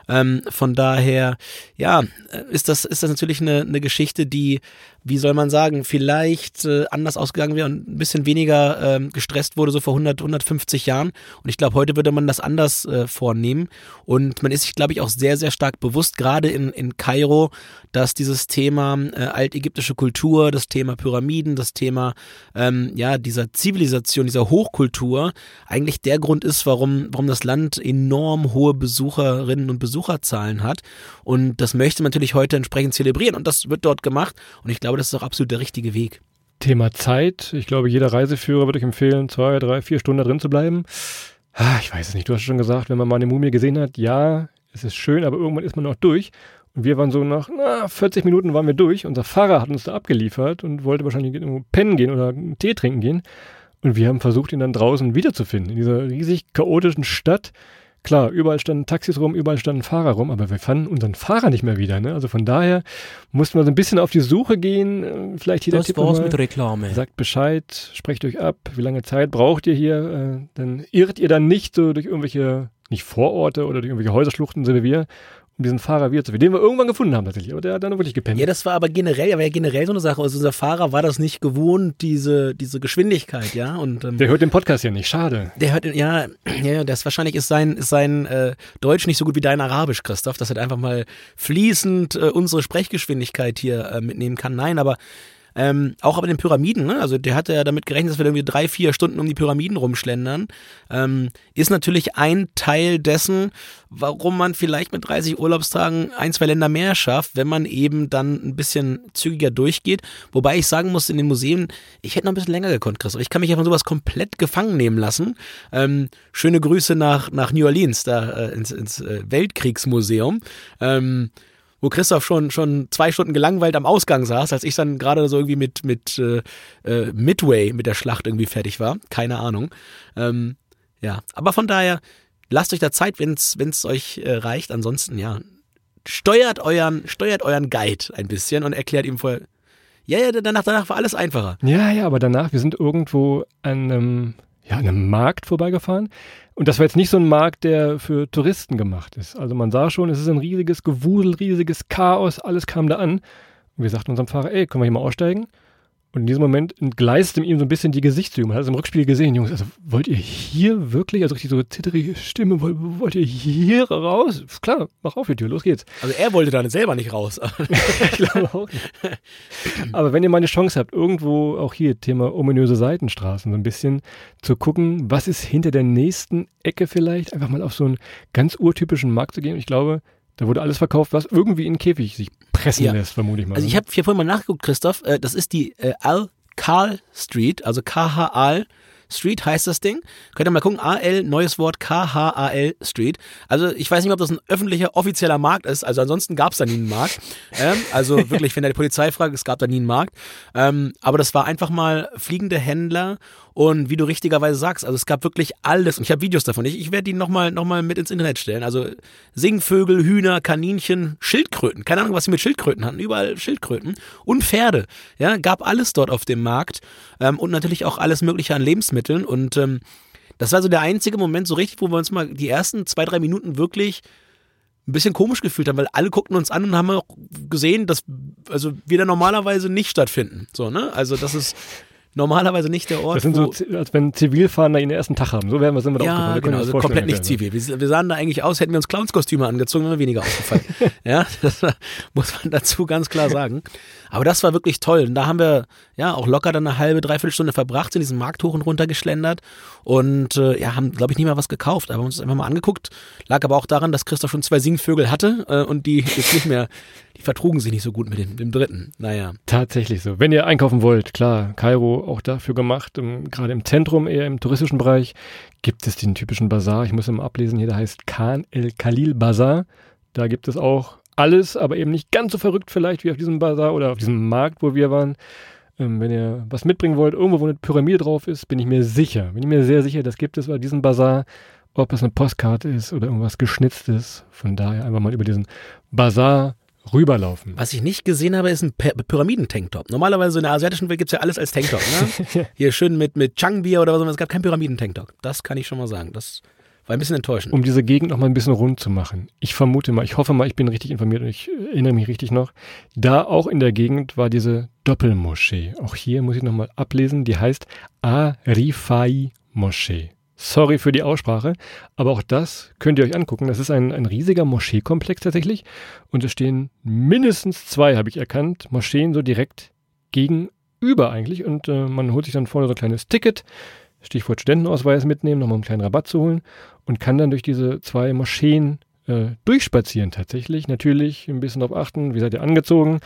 Speaker 1: Ähm, von daher, ja, äh, ist das, ist das natürlich eine, eine Geschichte, die, wie soll man sagen, vielleicht äh, anders ausgegangen wäre und ein bisschen weniger ähm, gestresst wurde, so vor 100, 150 Jahren. Und ich glaube, heute würde man das anders äh, vornehmen. Und man ist sich, glaube ich, auch sehr, sehr stark bewusst, gerade in, in Kairo, dass dieses Thema äh, altägyptische Kultur, das Thema Pyramiden, das Thema ähm, ja dieser Zivilisation, dieser Hochkultur eigentlich der Grund ist, warum, warum das Land enorm hohe Besucherinnen und Besucherzahlen hat. Und das möchte man natürlich heute entsprechend zelebrieren. Und das wird dort gemacht. Und ich glaube, das ist auch absolut der richtige Weg.
Speaker 2: Thema Zeit. Ich glaube, jeder Reiseführer würde euch empfehlen, zwei, drei, vier Stunden da drin zu bleiben. Ah, ich weiß es nicht. Du hast schon gesagt, wenn man mal eine Mumie gesehen hat, ja, es ist schön, aber irgendwann ist man auch durch. Und wir waren so nach na, 40 Minuten waren wir durch. Unser Fahrer hat uns da abgeliefert und wollte wahrscheinlich irgendwo pennen gehen oder einen Tee trinken gehen. Und wir haben versucht, ihn dann draußen wiederzufinden. In dieser riesig chaotischen Stadt. Klar, überall standen Taxis rum, überall standen Fahrer rum, aber wir fanden unseren Fahrer nicht mehr wieder. Ne? Also von daher mussten wir so ein bisschen auf die Suche gehen. Äh, Vielleicht jeder
Speaker 1: Das
Speaker 2: Tipp
Speaker 1: war's
Speaker 2: nochmal.
Speaker 1: mit Reklame.
Speaker 2: Sagt Bescheid, sprecht euch ab, wie lange Zeit braucht ihr hier. Äh, dann irrt ihr dann nicht so durch irgendwelche, nicht Vororte oder durch irgendwelche Häuserschluchten, so wie wir, um diesen Fahrer wiederzufinden, den wir irgendwann gefunden haben tatsächlich. Aber der hat dann wirklich gepennt.
Speaker 1: Ja, das war aber generell, aber ja generell so eine Sache. Also unser Fahrer war das nicht gewohnt, diese, diese Geschwindigkeit, ja. Und ähm,
Speaker 2: der hört den Podcast ja nicht, schade.
Speaker 1: Der hört, ja, ja, das wahrscheinlich ist sein, ist sein äh, Deutsch nicht so gut wie dein Arabisch, Christoph, dass er einfach mal fließend äh, unsere Sprechgeschwindigkeit hier äh, mitnehmen kann. Nein, aber ähm, auch aber den Pyramiden, ne? also der hatte ja damit gerechnet, dass wir irgendwie drei, vier Stunden um die Pyramiden rumschlendern, ähm, ist natürlich ein Teil dessen, warum man vielleicht mit 30 Urlaubstagen ein, zwei Länder mehr schafft, wenn man eben dann ein bisschen zügiger durchgeht. Wobei ich sagen muss, in den Museen, ich hätte noch ein bisschen länger gekonnt, Christoph. Ich kann mich ja von sowas komplett gefangen nehmen lassen. Ähm, schöne Grüße nach, nach New Orleans, da äh, ins, ins äh, Weltkriegsmuseum. Ähm, wo Christoph schon, schon zwei Stunden gelangweilt am Ausgang saß, als ich dann gerade so irgendwie mit, mit äh, äh, Midway mit der Schlacht irgendwie fertig war. Keine Ahnung. Ähm, ja, aber von daher, lasst euch da Zeit, wenn es euch äh, reicht. Ansonsten, ja, steuert euren, steuert euren Guide ein bisschen und erklärt ihm vorher. Ja, ja, danach, danach war alles einfacher.
Speaker 2: Ja, ja, aber danach, wir sind irgendwo an einem, ja, an einem Markt vorbeigefahren. Und das war jetzt nicht so ein Markt, der für Touristen gemacht ist. Also man sah schon, es ist ein riesiges Gewusel, riesiges Chaos, alles kam da an. Und wir sagten unserem Fahrer, ey, können wir hier mal aussteigen? Und in diesem Moment entgleiste ihm so ein bisschen die Gesichtszüge. Man hat es im Rückspiel gesehen, Jungs, also wollt ihr hier wirklich, also richtig so zitterige Stimme, wollt, wollt ihr hier raus? Klar, mach auf die Tür, los geht's.
Speaker 1: Also er wollte dann selber nicht raus. *laughs*
Speaker 2: ich glaube auch nicht. Aber wenn ihr mal eine Chance habt, irgendwo auch hier Thema ominöse Seitenstraßen so ein bisschen zu gucken, was ist hinter der nächsten Ecke vielleicht, einfach mal auf so einen ganz urtypischen Markt zu gehen. Ich glaube, da wurde alles verkauft, was irgendwie in den Käfig sich pressen
Speaker 1: Ja.
Speaker 2: lässt, vermute ich mal.
Speaker 1: Also ich habe hier vorhin mal nachgeguckt, Christoph. Äh, das ist die äh, Al Karl Street, also K-H-A-L Street heißt das Ding. Könnt ihr mal gucken, A-L, neues Wort, K-H-A-L Street. Also ich weiß nicht, ob das ein öffentlicher, offizieller Markt ist. Also ansonsten gab es da nie einen Markt. *laughs* Ähm, also wirklich, wenn da die Polizei fragt, es gab da nie einen Markt. Ähm, aber das war einfach mal fliegende Händler und wie du richtigerweise sagst, also es gab wirklich alles. Und ich habe Videos davon. Ich, ich werde die nochmal noch mal mit ins Internet stellen. Also Singvögel, Hühner, Kaninchen, Schildkröten. Keine Ahnung, was sie mit Schildkröten hatten. Überall Schildkröten. Und Pferde. Ja, gab alles dort auf dem Markt. Ähm, und natürlich auch alles Mögliche an Lebensmitteln. Und ähm, das war so der einzige Moment so richtig, wo wir uns mal die ersten zwei, drei Minuten wirklich ein bisschen komisch gefühlt haben, weil alle guckten uns an und haben auch gesehen, dass also wir da normalerweise nicht stattfinden. So, ne? Also das ist normalerweise nicht der Ort,
Speaker 2: das sind so, als wenn Zivilfahnder ihren ersten Tag haben. So werden wir sind wir da
Speaker 1: ja,
Speaker 2: können
Speaker 1: genau, also komplett nicht zivil. Wir, wir sahen da eigentlich aus, hätten wir uns Clownskostüme angezogen, wären wir weniger aufgefallen. *laughs* ja, das war, muss man dazu ganz klar sagen. Aber das war wirklich toll. Und da haben wir ja auch locker dann eine halbe, dreiviertel Stunde verbracht, sind diesen Markt hoch und runter geschlendert und äh, ja, haben, glaube ich, nie mal was gekauft, aber haben uns das einfach mal angeguckt. Lag aber auch daran, dass Christoph schon zwei Singvögel hatte äh, und die jetzt nicht mehr, vertrugen sich nicht so gut mit dem, dem dritten. Naja.
Speaker 2: Tatsächlich so. Wenn ihr einkaufen wollt, klar, Kairo auch dafür gemacht, im, gerade im Zentrum, eher im touristischen Bereich, gibt es den typischen Bazar. Ich muss immer ablesen, hier, der heißt Khan El Khalil Bazar. Da gibt es auch alles, aber eben nicht ganz so verrückt vielleicht wie auf diesem Bazar oder auf diesem Markt, wo wir waren. Ähm, wenn ihr was mitbringen wollt, irgendwo, wo eine Pyramide drauf ist, bin ich mir sicher, bin ich mir sehr sicher, das gibt es bei diesem Bazar, ob es eine Postkarte ist oder irgendwas geschnitztes. Von daher einfach mal über diesen Bazar rüberlaufen.
Speaker 1: Was ich nicht gesehen habe, ist ein Py- Pyramiden-Tanktop. Normalerweise in der asiatischen Welt gibt's ja alles als Tanktop. Ne? *laughs* Hier schön mit, mit Changbia oder was, es gab keinen Pyramiden-Tanktop. Das kann ich schon mal sagen. Das war ein bisschen enttäuschend.
Speaker 2: um diese Gegend noch mal ein bisschen rund zu machen. Ich vermute mal, ich hoffe mal, ich bin richtig informiert und ich erinnere mich richtig noch. Da auch in der Gegend war diese Doppelmoschee. Auch hier muss ich noch mal ablesen. Die heißt Arifai Moschee. Sorry für die Aussprache, aber auch das könnt ihr euch angucken. Das ist ein, ein riesiger Moscheekomplex tatsächlich und es stehen mindestens zwei, habe ich erkannt, Moscheen so direkt gegenüber eigentlich und äh, man holt sich dann vorne so ein kleines Ticket, Stichwort Studentenausweis mitnehmen, nochmal einen kleinen Rabatt zu holen und kann dann durch diese zwei Moscheen äh, durchspazieren tatsächlich. Natürlich ein bisschen darauf achten, wie seid ihr angezogen,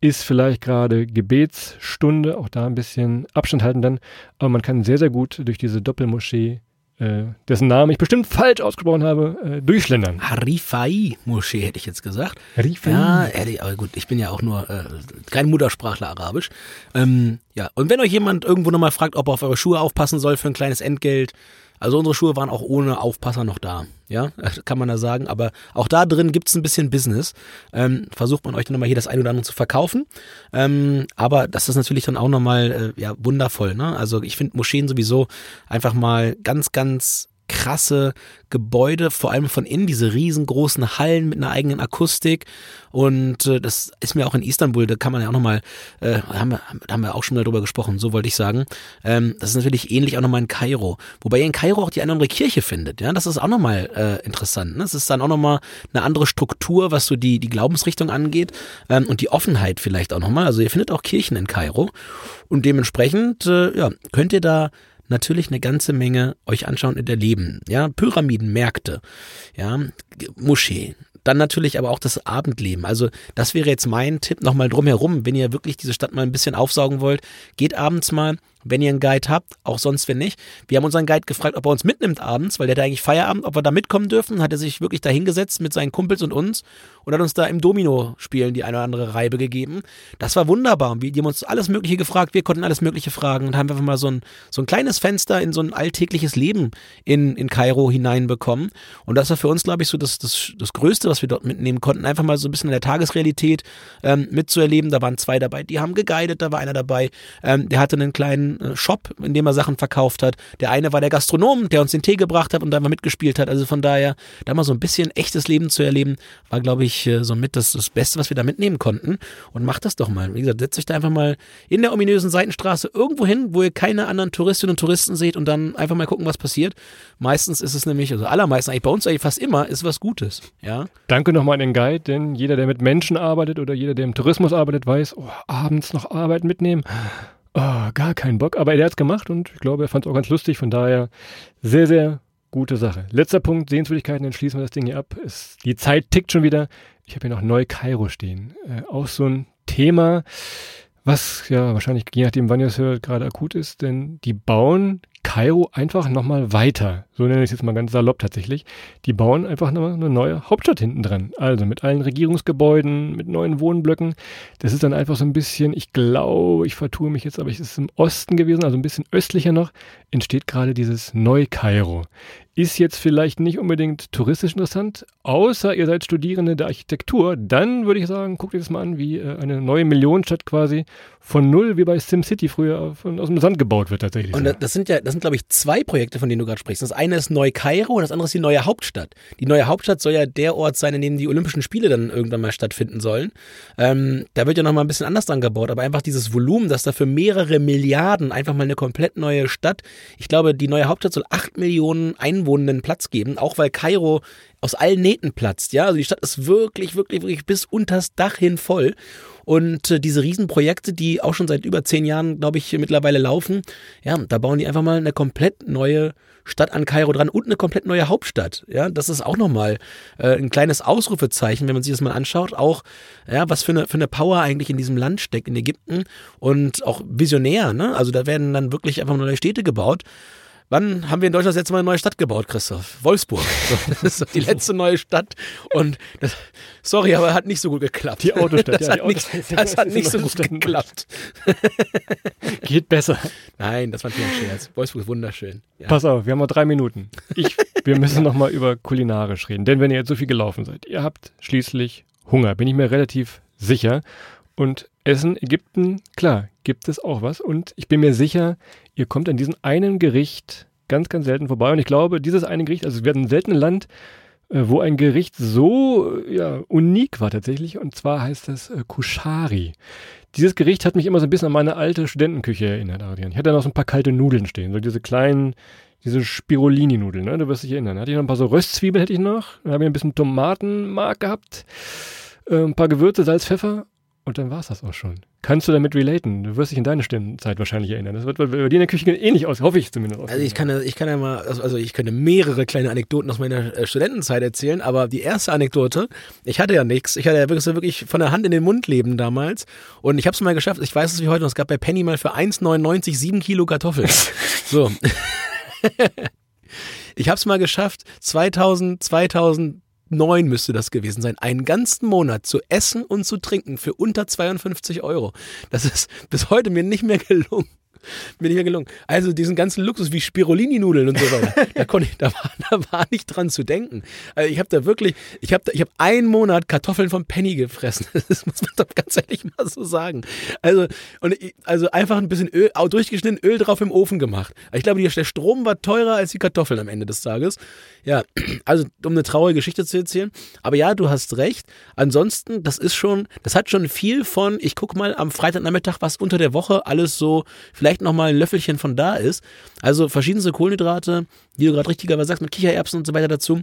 Speaker 2: ist vielleicht gerade Gebetsstunde, auch da ein bisschen Abstand halten dann, aber man kann sehr, sehr gut durch diese Doppelmoschee äh, dessen Namen ich bestimmt falsch ausgesprochen habe, äh, durchschlendern.
Speaker 1: Harifai-Moschee hätte ich jetzt gesagt.
Speaker 2: Rifai.
Speaker 1: Ja, ehrlich, aber gut, ich bin ja auch nur äh, kein Muttersprachler Arabisch. Ähm, ja, und wenn euch jemand irgendwo nochmal fragt, ob er auf eure Schuhe aufpassen soll für ein kleines Entgelt, also unsere Schuhe waren auch ohne Aufpasser noch da, ja, *laughs* kann man da sagen. Aber auch da drin gibt's ein bisschen Business. Ähm, versucht man euch dann nochmal hier das ein oder andere zu verkaufen. Ähm, aber das ist natürlich dann auch nochmal äh, ja, wundervoll. Ne? Also ich finde Moscheen sowieso einfach mal ganz, ganz krasse Gebäude, vor allem von innen, diese riesengroßen Hallen mit einer eigenen Akustik. Und äh, das ist mir auch in Istanbul, da kann man ja auch nochmal, äh, haben, wir, haben wir auch schon mal drüber gesprochen, so wollte ich sagen. Ähm, das ist natürlich ähnlich auch nochmal in Kairo. Wobei ihr in Kairo auch die eine andere Kirche findet. Ja, das ist auch nochmal äh, interessant. Ne? Das ist dann auch nochmal eine andere Struktur, was so die, die Glaubensrichtung angeht ähm, und die Offenheit vielleicht auch nochmal. Also ihr findet auch Kirchen in Kairo. Und dementsprechend, äh, ja, könnt ihr da natürlich eine ganze Menge euch anschauen und erleben. Ja, Pyramiden, Märkte, ja, Moschee. Dann natürlich aber auch das Abendleben. Also das wäre jetzt mein Tipp nochmal drumherum, wenn ihr wirklich diese Stadt mal ein bisschen aufsaugen wollt. Geht abends mal wenn ihr einen Guide habt, auch sonst wenn nicht. Wir haben unseren Guide gefragt, ob er uns mitnimmt abends, weil der hat eigentlich Feierabend, ob wir da mitkommen dürfen. Hat er sich wirklich da hingesetzt mit seinen Kumpels und uns und hat uns da im Domino-Spielen die eine oder andere Reibe gegeben. Das war wunderbar. Die haben uns alles Mögliche gefragt, wir konnten alles Mögliche fragen und haben einfach mal so ein, so ein kleines Fenster in so ein alltägliches Leben in, in Kairo hineinbekommen. Und das war für uns, glaube ich, so das, das, das Größte, was wir dort mitnehmen konnten. Einfach mal so ein bisschen in der Tagesrealität ähm, mitzuerleben. Da waren zwei dabei, die haben geguidet, da war einer dabei, ähm, der hatte einen kleinen äh, Shop, in dem er Sachen verkauft hat. Der eine war der Gastronom, der uns den Tee gebracht hat und da mal mitgespielt hat. Also von daher, da mal so ein bisschen echtes Leben zu erleben, war, glaube ich, äh, somit das, das Beste, was wir da mitnehmen konnten. Und macht das doch mal. Wie gesagt, setzt euch da einfach mal in der ominösen Seitenstraße irgendwo hin, wo ihr keine anderen Touristinnen und Touristen seht und dann einfach mal gucken, was passiert. Meistens ist es nämlich, also allermeistens, eigentlich bei uns eigentlich fast immer, ist was Gutes. Ja.
Speaker 2: Danke nochmal an den Guide, denn jeder, der mit Menschen arbeitet oder jeder, der im Tourismus arbeitet, weiß, oh, abends noch Arbeit mitnehmen oh, gar keinen Bock. Aber er hat es gemacht und ich glaube, er fand es auch ganz lustig. Von daher sehr, sehr gute Sache. Letzter Punkt, Sehenswürdigkeiten, dann schließen wir das Ding hier ab. Es, die Zeit tickt schon wieder. Ich habe hier noch Neu-Kairo stehen. Äh, auch so ein Thema, was ja wahrscheinlich, je nachdem, wann ihr es hört, gerade akut ist, denn die bauen Kairo einfach nochmal weiter. So nenne ich es jetzt mal ganz salopp tatsächlich. Die bauen einfach nochmal eine neue Hauptstadt hinten dran. Also mit allen Regierungsgebäuden, mit neuen Wohnblöcken. Das ist dann einfach so ein bisschen, ich glaube, ich vertue mich jetzt, aber es ist im Osten gewesen, also ein bisschen östlicher noch, entsteht gerade dieses Neu-Kairo. Ist jetzt vielleicht nicht unbedingt touristisch interessant, außer ihr seid Studierende der Architektur. Dann würde ich sagen, guckt euch das mal an, wie äh, eine neue Millionenstadt quasi von null, wie bei SimCity früher aus dem Sand gebaut wird tatsächlich.
Speaker 1: Und das sind ja, das sind glaube ich zwei Projekte, von denen du gerade sprichst. Das eine ist Neu-Kairo und das andere ist die neue Hauptstadt. Die neue Hauptstadt soll ja der Ort sein, in dem die Olympischen Spiele dann irgendwann mal stattfinden sollen. Ähm, da wird ja nochmal ein bisschen anders dran gebaut, aber einfach dieses Volumen, dass da für mehrere Milliarden einfach mal eine komplett neue Stadt, ich glaube, die neue Hauptstadt soll acht Millionen Einwohner einwohnenden Platz geben, auch weil Kairo aus allen Nähten platzt. Ja, also die Stadt ist wirklich, wirklich, wirklich bis unters Dach hin voll. Und äh, diese Riesenprojekte, die auch schon seit über zehn Jahren, glaube ich, mittlerweile laufen, ja, da bauen die einfach mal eine komplett neue Stadt an Kairo dran und eine komplett neue Hauptstadt. Ja, das ist auch nochmal äh, ein kleines Ausrufezeichen, wenn man sich das mal anschaut. Auch, ja, was für eine, für eine Power eigentlich in diesem Land steckt, in Ägypten und auch visionär, ne? Also da werden dann wirklich einfach neue Städte gebaut. Wann haben wir in Deutschland das letzte Mal eine neue Stadt gebaut, Christoph? Wolfsburg. So, *laughs* das ist die letzte neue Stadt. Und das, sorry, aber hat nicht so gut geklappt.
Speaker 2: Die Autostadt,
Speaker 1: das
Speaker 2: ja.
Speaker 1: Hat
Speaker 2: Die
Speaker 1: nicht,
Speaker 2: Autostadt,
Speaker 1: das hat nicht so gut *laughs* geklappt.
Speaker 2: Geht besser.
Speaker 1: Nein, das war natürlich ein Scherz. Wolfsburg ist wunderschön.
Speaker 2: Ja. Pass auf, wir haben noch drei Minuten. Ich, wir müssen noch mal über kulinarisch reden. Denn wenn ihr jetzt so viel gelaufen seid, ihr habt schließlich Hunger, bin ich mir relativ sicher. Und Essen, Ägypten, klar, gibt es auch was. Und ich bin mir sicher, ihr kommt an diesem einen Gericht ganz, ganz selten vorbei. Und ich glaube, dieses eine Gericht, also wir hatten ein seltenes Land, äh, wo ein Gericht so ja, unik war tatsächlich. Und zwar heißt das äh, Kushari. Dieses Gericht hat mich immer so ein bisschen an meine alte Studentenküche erinnert, Adrian. Ich hatte da noch so ein paar kalte Nudeln stehen, so diese kleinen, diese Spirulini-Nudeln, ne? Du wirst dich erinnern. Hatte ich noch ein paar so Röstzwiebeln, hätte ich noch. Dann habe ich ein bisschen Tomatenmark gehabt, äh, ein paar Gewürze, Salz, Pfeffer und dann war es das auch schon. Kannst du damit relaten? Du wirst dich in deine Stundenzeit wahrscheinlich erinnern. Das wird bei dir in der Küche ähnlich aus, hoffe ich zumindest.
Speaker 1: Also ich kann, ich kann ja mal, also, also ich könnte mehrere kleine Anekdoten aus meiner äh, Studentenzeit erzählen, aber die erste Anekdote, ich hatte ja nichts. Ich hatte ja wirklich, wirklich von der Hand in den Mund leben damals. Und ich habe es mal geschafft, ich weiß es wie heute noch, es gab bei Penny mal für 1,99 sieben Kilo Kartoffeln. *laughs* so. *laughs* ich habe es mal geschafft, 2000, 2009 müsste das gewesen sein, einen ganzen Monat zu essen und zu trinken für unter 52 Euro. Das ist bis heute mir nicht mehr gelungen. Mir nicht mehr gelungen. Also diesen ganzen Luxus wie Spirulini-Nudeln und so weiter, *laughs* da, konnte ich, da, war, da war nicht dran zu denken. Also ich habe da wirklich, ich habe ich hab einen Monat Kartoffeln vom Penny gefressen. *laughs* Das muss man doch ganz ehrlich mal so sagen. Also, und ich, also einfach ein bisschen Öl, auch durchgeschnitten Öl drauf im Ofen gemacht. Ich glaube, der Strom war teurer als die Kartoffeln am Ende des Tages. Ja, *clears throat* also um eine traurige Geschichte zu erzählen. Aber ja, du hast recht. Ansonsten, das ist schon, das hat schon viel von, ich guck mal am Freitagnachmittag, was unter der Woche alles so vielleicht nochmal ein Löffelchen von da ist. Also verschiedenste Kohlenhydrate, die du gerade richtigerweise sagst, mit Kichererbsen und so weiter dazu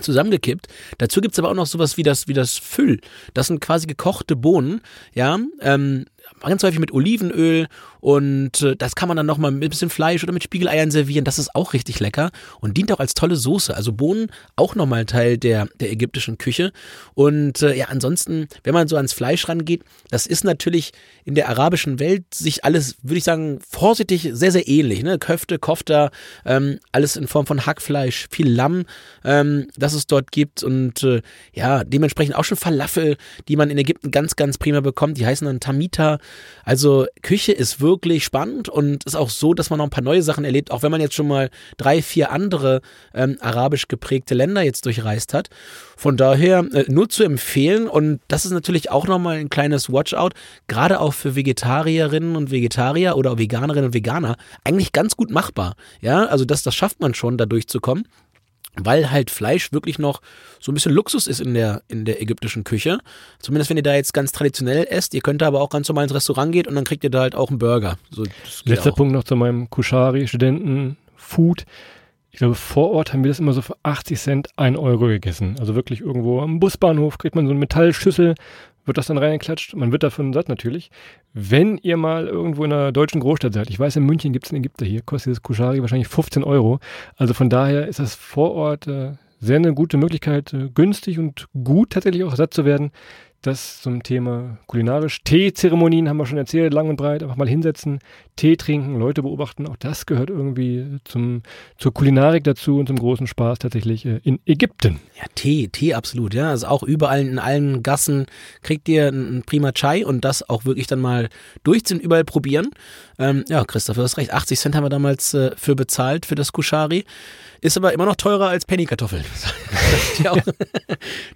Speaker 1: zusammengekippt. Dazu gibt's aber auch noch sowas wie das, wie das Füll. Das sind quasi gekochte Bohnen, ja, ähm, ganz häufig mit Olivenöl und äh, das kann man dann nochmal mit ein bisschen Fleisch oder mit Spiegeleiern servieren. Das ist auch richtig lecker und dient auch als tolle Soße. Also Bohnen auch nochmal Teil der, der ägyptischen Küche. Und äh, ja, ansonsten, wenn man so ans Fleisch rangeht, das ist natürlich in der arabischen Welt sich alles, würde ich sagen, vorsichtig sehr, sehr ähnlich. Ne? Köfte, Kofta, ähm, alles in Form von Hackfleisch, viel Lamm, ähm, das es dort gibt und äh, ja, dementsprechend auch schon Falafel, die man in Ägypten ganz, ganz prima bekommt. Die heißen dann Tamita. Also Küche ist wirklich spannend und ist auch so, dass man noch ein paar neue Sachen erlebt, auch wenn man jetzt schon mal drei, vier andere ähm, arabisch geprägte Länder jetzt durchreist hat. Von daher äh, nur zu empfehlen und das ist natürlich auch nochmal ein kleines Watchout, gerade auch für Vegetarierinnen und Vegetarier oder Veganerinnen und Veganer, eigentlich ganz gut machbar. Ja, also das, das schafft man schon, da durchzukommen weil halt Fleisch wirklich noch so ein bisschen Luxus ist in der, in der ägyptischen Küche. Zumindest wenn ihr da jetzt ganz traditionell esst. Ihr könnt da aber auch ganz normal ins Restaurant gehen und dann kriegt ihr da halt auch einen Burger. So,
Speaker 2: Letzter auch. Punkt noch zu meinem Kushari-Studenten-Food. Ich glaube, vor Ort haben wir das immer so für 80 Cent 1 Euro gegessen. Also wirklich irgendwo am Busbahnhof kriegt man so eine Metallschüssel, wird das dann reingeklatscht. Man wird davon satt natürlich. Wenn ihr mal irgendwo in einer deutschen Großstadt seid, ich weiß, in München gibt es einen Ägypter hier, kostet das Kushari wahrscheinlich 15 Euro. Also von daher ist das vor Ort äh, sehr eine gute Möglichkeit, äh, günstig und gut tatsächlich auch satt zu werden. Das zum Thema kulinarisch. Teezeremonien haben wir schon erzählt, lang und breit. Einfach mal hinsetzen, Tee trinken, Leute beobachten. Auch das gehört irgendwie zum, zur Kulinarik dazu und zum großen Spaß tatsächlich äh, in Ägypten.
Speaker 1: Ja, Tee, Tee absolut. Ja, also auch überall in allen Gassen kriegt ihr einen prima Chai und das auch wirklich dann mal durchziehen, überall probieren. Ähm, ja, Christoph, du hast recht. 80 Cent haben wir damals äh, für bezahlt, für das Kushari. Ist aber immer noch teurer als Pennykartoffeln. *laughs*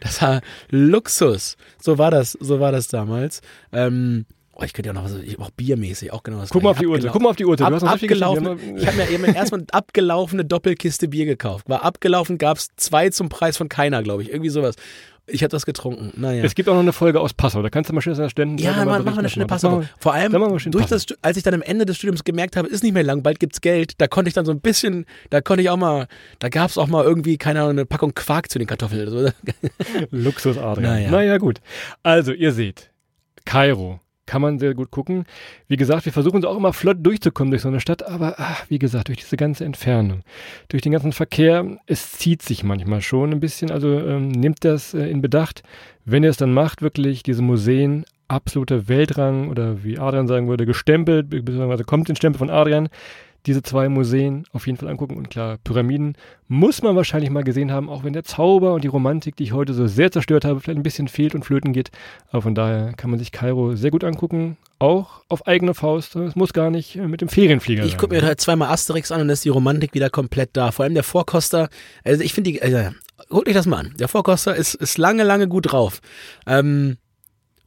Speaker 1: das war Luxus. So war das, so war das damals. Ähm, Oh, ich könnte ja noch was, ich, auch biermäßig, auch genau das
Speaker 2: Guck mal auf die Uhr, guck mal auf die Uhr.
Speaker 1: Ab, abgelaufen, ich habe mir eben erstmal eine abgelaufene Doppelkiste Bier gekauft. War abgelaufen, gab es zwei zum Preis von keiner, glaube ich. Irgendwie sowas. Ich habe das getrunken. Naja.
Speaker 2: Es gibt auch noch eine Folge aus Passau. Da kannst du mal schön Ständen.
Speaker 1: Ja, man, machen wir eine schöne Passau. Vor allem, durch das, als ich dann am Ende des Studiums gemerkt habe, ist nicht mehr lang, bald gibt's Geld. Da konnte ich dann so ein bisschen, da konnte ich auch mal, da gab's auch mal irgendwie, keine Ahnung, eine Packung Quark zu den Kartoffeln. *laughs*
Speaker 2: Luxusartig. Naja. naja, gut. Also, ihr seht, Kairo kann man sehr gut gucken. Wie gesagt, wir versuchen so auch immer flott durchzukommen durch so eine Stadt, aber ach, wie gesagt, durch diese ganze Entfernung, durch den ganzen Verkehr, es zieht sich manchmal schon ein bisschen. Also ähm, nehmt das äh, in Bedacht, wenn ihr es dann macht, wirklich diese Museen absoluter Weltrang oder wie Adrian sagen würde, gestempelt, beziehungsweise kommt den Stempel von Adrian diese zwei Museen auf jeden Fall angucken. Und klar, Pyramiden muss man wahrscheinlich mal gesehen haben, auch wenn der Zauber und die Romantik, die ich heute so sehr zerstört habe, vielleicht ein bisschen fehlt und flöten geht. Aber von daher kann man sich Kairo sehr gut angucken, auch auf eigene Faust. Es muss gar nicht mit dem Ferienflieger
Speaker 1: Ich gucke mir halt zweimal Asterix an und dann ist die Romantik wieder komplett da. Vor allem der Vorkoster, also ich finde die, also, guckt euch das mal an. Der Vorkoster ist, ist lange, lange gut drauf. Ähm,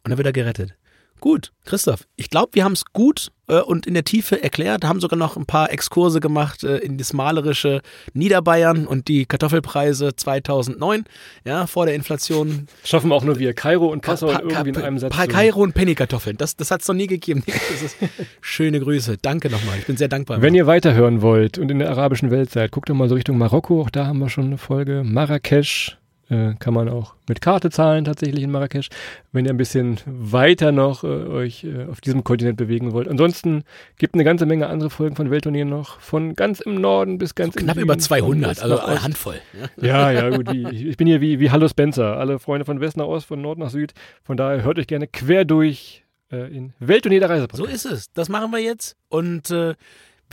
Speaker 1: und dann wird er gerettet. Gut, Christoph, ich glaube, wir haben es gut äh, und in der Tiefe erklärt, haben sogar noch ein paar Exkurse gemacht äh, in das malerische Niederbayern und die Kartoffelpreise 2009, ja, vor der Inflation.
Speaker 2: Schaffen wir auch nur wir, Kairo und Passau pa, pa, irgendwie in einem Satz.
Speaker 1: Pa, Kairo und Pennykartoffeln, das, das hat es noch nie gegeben. *laughs* Das ist, schöne Grüße, danke nochmal, ich bin sehr dankbar.
Speaker 2: Wenn ihr weiterhören wollt und in der arabischen Welt seid, guckt doch mal so Richtung Marokko, auch da haben wir schon eine Folge, Marrakesch, äh, kann man auch mit Karte zahlen tatsächlich in Marrakesch, wenn ihr ein bisschen weiter noch äh, euch äh, auf diesem Kontinent bewegen wollt. Ansonsten gibt eine ganze Menge andere Folgen von Weltturnieren noch, von ganz im Norden bis ganz so
Speaker 1: Knapp über 200, also eine Handvoll.
Speaker 2: Ja, ja, gut. Wie, ich bin hier wie, wie Hallo Spencer, alle Freunde von West nach Ost, von Nord nach Süd. Von daher hört euch gerne quer durch äh, in Weltturnier der Reisepodcast.
Speaker 1: So ist es. Das machen wir jetzt und äh,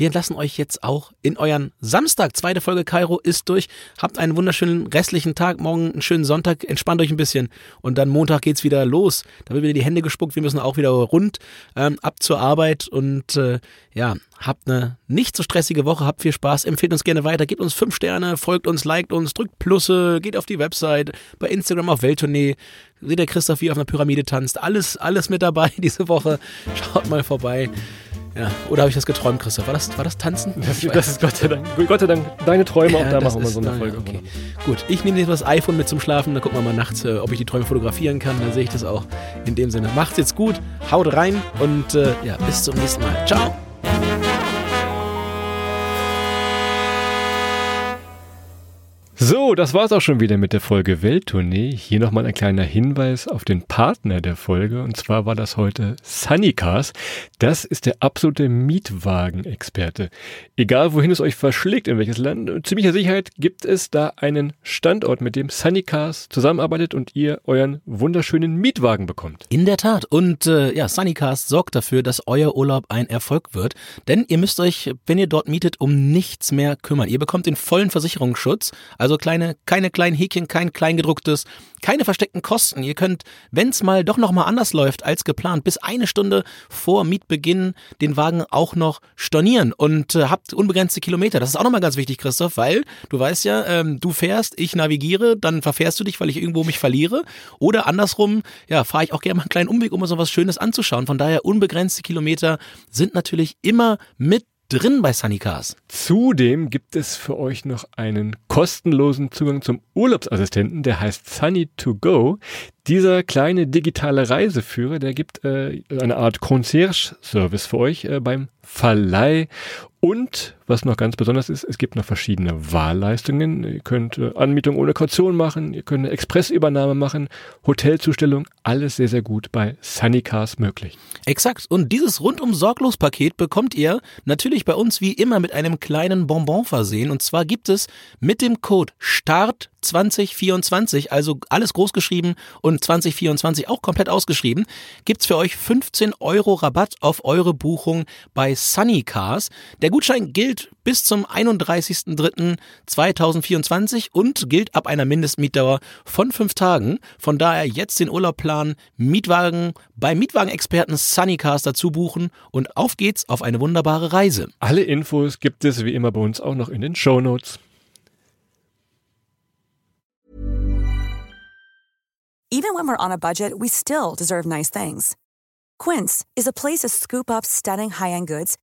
Speaker 1: wir lassen euch jetzt auch in euren Samstag. Zweite Folge Kairo ist durch. Habt einen wunderschönen restlichen Tag, morgen einen schönen Sonntag, entspannt euch ein bisschen. Und dann Montag geht's wieder los. Da wird wieder die Hände gespuckt, wir müssen auch wieder rund ähm, ab zur Arbeit. Und äh, ja, habt eine nicht so stressige Woche, habt viel Spaß, empfehlt uns gerne weiter, gebt uns fünf Sterne, folgt uns, liked uns, drückt Plusse, geht auf die Website, bei Instagram auf Welttournee, seht der Christoph wie auf einer Pyramide tanzt, alles, alles mit dabei *laughs* diese Woche. Schaut mal vorbei. Ja, oder habe ich das geträumt, Christoph? War das, war das Tanzen?
Speaker 2: Das, das ist Gott sei Dank, Gott sei Dank deine Träume,
Speaker 1: Ja,
Speaker 2: auch da machen wir so eine Folge.
Speaker 1: Okay. Gut, ich nehme jetzt das iPhone mit zum Schlafen, dann gucken wir mal nachts, äh, ob ich die Träume fotografieren kann, dann sehe ich das auch. In dem Sinne, macht's jetzt gut, haut rein und äh, ja, bis zum nächsten Mal. Ciao!
Speaker 2: So, das war's auch schon wieder mit der Folge Welttournee. Hier nochmal ein kleiner Hinweis auf den Partner der Folge. Und zwar war das heute Sunnycars. Das ist der absolute Mietwagenexperte. Egal wohin es euch verschlägt, in welches Land, ziemlicher Sicherheit gibt es da einen Standort, mit dem Sunnycars zusammenarbeitet und ihr euren wunderschönen Mietwagen bekommt.
Speaker 1: In der Tat. Und äh, ja, Sunnycast sorgt dafür, dass euer Urlaub ein Erfolg wird. Denn ihr müsst euch, wenn ihr dort mietet, um nichts mehr kümmern. Ihr bekommt den vollen Versicherungsschutz. Also kleine, keine kleinen Häkchen, kein kleingedrucktes, keine versteckten Kosten. Ihr könnt, wenn es mal doch noch mal anders läuft als geplant, bis eine Stunde vor Mietbeginn den Wagen auch noch stornieren und äh, habt unbegrenzte Kilometer. Das ist auch nochmal ganz wichtig, Christoph, weil du weißt ja, ähm, du fährst, ich navigiere, dann verfährst du dich, weil ich irgendwo mich verliere. Oder andersrum, ja, fahre ich auch gerne mal einen kleinen Umweg, um mir so was Schönes anzuschauen. Von daher unbegrenzte Kilometer sind natürlich immer mit drin bei Sunnycars.
Speaker 2: Zudem gibt es für euch noch einen kostenlosen Zugang zum Urlaubsassistenten, der heißt Sunny2Go. Dieser kleine digitale Reiseführer, der gibt äh, eine Art Concierge-Service für euch äh, beim Verleih. Und was noch ganz besonders ist, es gibt noch verschiedene Wahlleistungen. Ihr könnt äh, Anmietung ohne Kaution machen, ihr könnt eine Expressübernahme machen, Hotelzustellung, alles sehr, sehr gut bei Sunnycars möglich.
Speaker 1: Exakt. Und dieses rundum sorglos Paket bekommt ihr natürlich bei uns wie immer mit einem kleinen Bonbon versehen. Und zwar gibt es mit dem Code START 2024, also alles groß geschrieben und 2024 auch komplett ausgeschrieben, gibt's für euch 15 Euro Rabatt auf eure Buchung bei Sunnycars. Der Gutschein gilt bis zum 31.03.2024 und gilt ab einer Mindestmietdauer von fünf Tagen. Von daher jetzt den Urlaub planen, Mietwagen bei Mietwagenexperten Sunnycars dazu buchen und auf geht's auf eine wunderbare Reise.
Speaker 2: Alle Infos gibt es wie immer bei uns auch noch in den Show Notes.
Speaker 4: Even when we're on a budget, we still deserve nice things. Quince is a place to scoop up stunning high-end goods